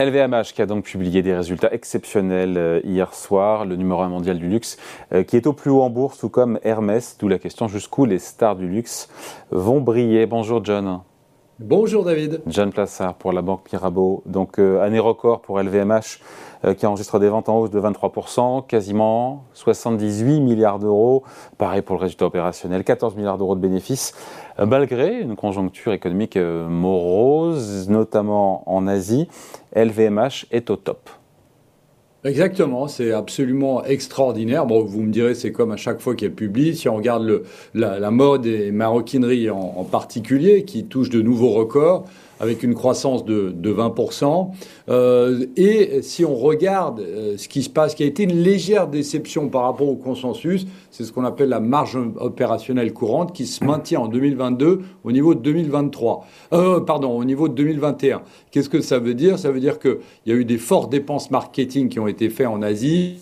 LVMH qui a donc publié des résultats exceptionnels euh, hier soir, le numéro 1 mondial du luxe, euh, qui est au plus haut en bourse, tout comme Hermès, d'où la question jusqu'où les stars du luxe vont briller. Bonjour John. Bonjour David. John Plassard pour la banque Mirabeau. Donc euh, année record pour LVMH qui enregistre des ventes en hausse de 23%, quasiment 78 milliards d'euros. Pareil pour le résultat opérationnel, 14 milliards d'euros de bénéfices, malgré une conjoncture économique morose, notamment en Asie. LVMH est au top. Exactement, c'est absolument extraordinaire. Bon, vous me direz, c'est comme à chaque fois qu'elle publie. Si on regarde le, la, mode et maroquinerie en, en, particulier, qui touche de nouveaux records, avec une croissance de, de 20%. Euh, et si on regarde euh, ce qui se passe, qui a été une légère déception par rapport au consensus, c'est ce qu'on appelle la marge opérationnelle courante qui se maintient en 2022 au niveau de 2023. Euh, pardon, au niveau de 2021. Qu'est-ce que ça veut dire? Ça veut dire qu'il y a eu des fortes dépenses marketing qui ont été faites en Asie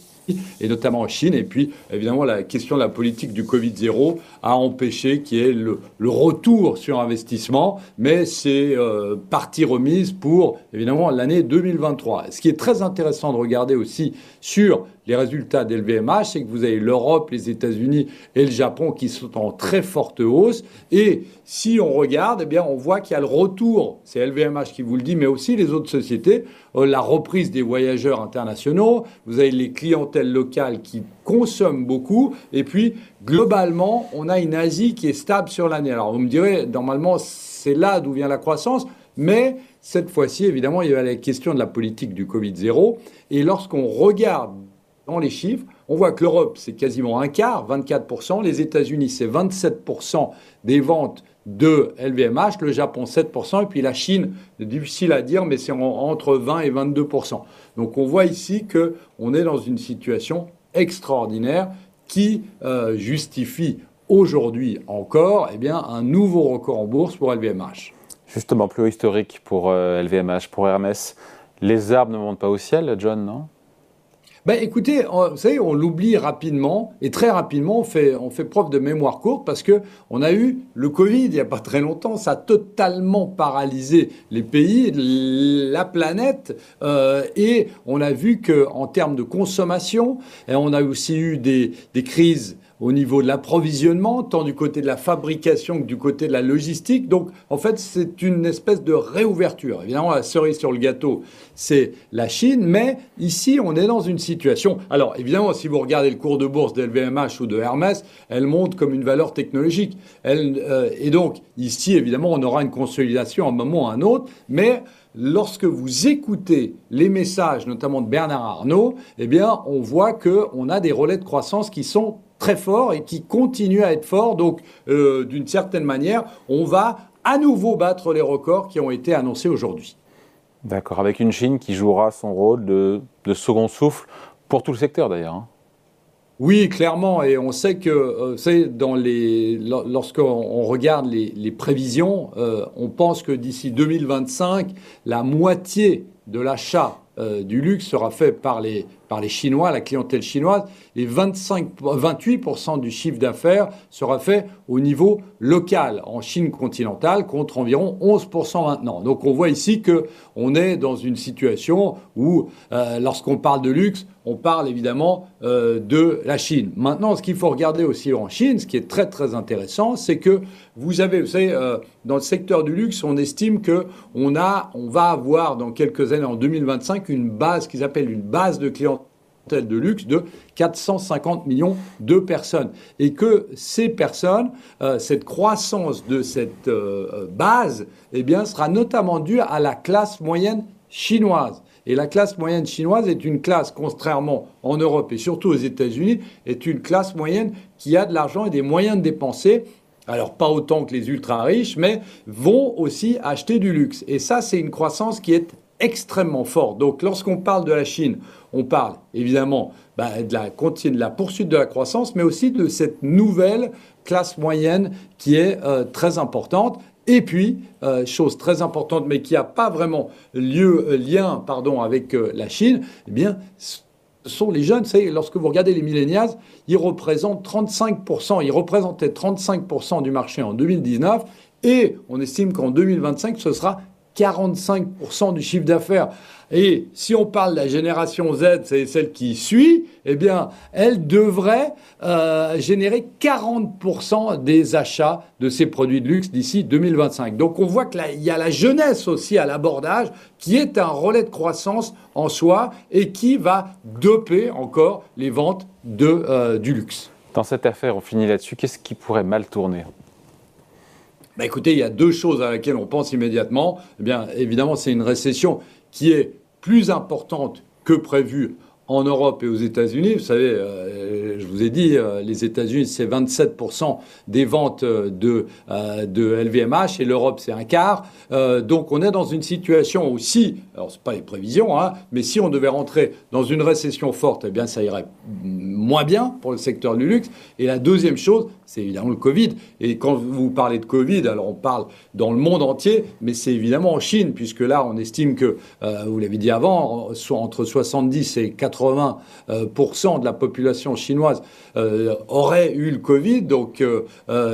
et notamment en Chine. Et puis, évidemment, la question de la politique du Covid-0 a empêché qu'il y ait le, retour sur investissement, mais c'est euh, partie remise pour, évidemment, l'année 2023. Ce qui est très intéressant de regarder aussi sur les résultats d'LVMH, c'est que vous avez l'Europe, les États-Unis et le Japon qui sont en très forte hausse. Et si on regarde, eh bien, on voit qu'il y a le retour, c'est LVMH qui vous le dit, mais aussi les autres sociétés, euh, la reprise des voyageurs internationaux, vous avez les clientèles locales qui consomment beaucoup, et puis globalement, on a une Asie qui est stable sur l'année. Alors vous me direz, normalement, c'est là d'où vient la croissance, mais cette fois-ci, évidemment, il y a la question de la politique du Covid-0, et lorsqu'on regarde dans les chiffres, on voit que l'Europe, c'est quasiment un quart, 24%, les États-Unis, c'est 27% des ventes de LVMH, le Japon 7%, et puis la Chine, difficile à dire, mais c'est entre 20 et 22%. Donc on voit ici qu'on est dans une situation extraordinaire qui euh, justifie aujourd'hui encore eh bien, un nouveau record en bourse pour LVMH. Justement, plus haut historique pour LVMH, euh, pour Hermès. Les arbres ne montent pas au ciel, John, non? Ben, écoutez, vous savez, on l'oublie rapidement et très rapidement, on fait, on preuve de mémoire courte parce que on a eu le Covid il n'y a pas très longtemps. Ça a totalement paralysé les pays, la planète euh, et on a vu que termes de consommation, et on a aussi eu des crises au niveau de l'approvisionnement, tant du côté de la fabrication que du côté de la logistique. Donc, en fait, c'est une espèce de réouverture. Évidemment, la cerise sur le gâteau, c'est la Chine, mais ici, on est dans une situation. Alors, évidemment, si vous regardez le cours de bourse d'LVMH ou de Hermès, elle monte comme une valeur technologique. Elle, euh, et donc, ici, évidemment, on aura une consolidation à un moment ou à un autre, mais lorsque vous écoutez les messages, notamment de Bernard Arnault, eh bien, on voit qu'on a des relais de croissance qui sont très fort et qui continue à être fort. Donc, euh, d'une certaine manière, on va à nouveau battre les records qui ont été annoncés aujourd'hui. D'accord, avec une Chine qui jouera son rôle de, second souffle pour tout le secteur d'ailleurs. Hein. Oui, clairement, et on sait que, euh, dans les, lorsqu'on regarde les, prévisions, euh, on pense que d'ici 2025, la moitié de l'achat du luxe sera fait par les, par les Chinois, la clientèle chinoise, et 25, 28% du chiffre d'affaires sera fait au niveau local, en Chine continentale, contre environ 11% maintenant. Donc on voit ici que on est dans une situation où, euh, lorsqu'on parle de luxe, on parle évidemment euh, de la Chine. Maintenant, ce qu'il faut regarder aussi en Chine, ce qui est très très intéressant, c'est que vous avez, vous savez, euh, dans le secteur du luxe, on estime que on va avoir dans quelques années, en 2025, une base qu'ils appellent une base de de luxe de 450 millions de personnes. Et que ces personnes, euh, cette croissance de cette euh, base, eh bien, sera notamment due à la classe moyenne chinoise. Et la classe moyenne chinoise est une classe, contrairement en Europe et surtout aux États-Unis, est une classe moyenne qui a de l'argent et des moyens de dépenser alors pas autant que les ultra riches, mais vont aussi acheter du luxe. Et ça, c'est une croissance qui est extrêmement fort. Donc lorsqu'on parle de la Chine, on parle évidemment bah, de, la, de la poursuite de la croissance, mais aussi de cette nouvelle classe moyenne qui est euh, très importante. Et puis, euh, chose très importante, mais qui n'a pas vraiment lieu, euh, lien pardon, avec la Chine, eh bien, sont les jeunes. lorsque vous regardez les millénials, ils représentent 35%, ils représentaient 35% du marché en 2019, et on estime qu'en 2025, ce sera 45% du chiffre d'affaires. Et si on parle de la génération Z, c'est celle qui suit, eh bien, elle devrait euh, générer 40% des achats de ces produits de luxe d'ici 2025. Donc on voit qu'il y a la jeunesse aussi à l'abordage qui est un relais de croissance en soi et qui va doper encore les ventes de, euh, du luxe. Dans cette affaire, on finit là-dessus, qu'est-ce qui pourrait mal tourner? Bah écoutez, il y a deux choses à laquelle on pense immédiatement. Eh bien, évidemment, c'est une récession qui est plus importante que prévu en Europe et aux États-Unis. Vous savez, euh, je vous ai dit, euh, les États-Unis, c'est 27% des ventes de, euh, de LVMH et l'Europe, c'est un quart. donc, on est dans une situation aussi, alors c'est pas les prévisions, hein, mais si on devait rentrer dans une récession forte, eh bien, ça irait moins bien pour le secteur du luxe. Et la deuxième chose, c'est évidemment le Covid. Et quand vous parlez de Covid, alors on parle dans le monde entier, mais c'est évidemment en Chine, puisque là, on estime que, vous l'avez dit avant, soit entre 70 et 80 80% euh, de la population chinoise euh, aurait eu le Covid. Donc euh,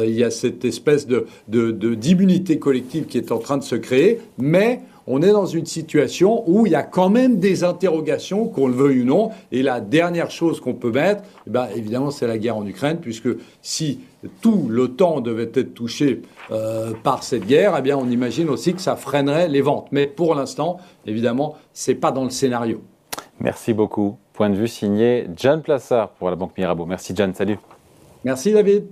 il y a cette espèce de, d'immunité collective qui est en train de se créer. Mais on est dans une situation où il y a quand même des interrogations, qu'on le veuille ou non. Et la dernière chose qu'on peut mettre, eh ben, évidemment, c'est la guerre en Ukraine, puisque si tout l'OTAN devait être touché par cette guerre, eh bien, on imagine aussi que ça freinerait les ventes. Mais pour l'instant, évidemment, c'est pas dans le scénario. Merci beaucoup. Point de vue signé John Plassard pour la Banque Mirabeau. Merci John, salut. Merci David.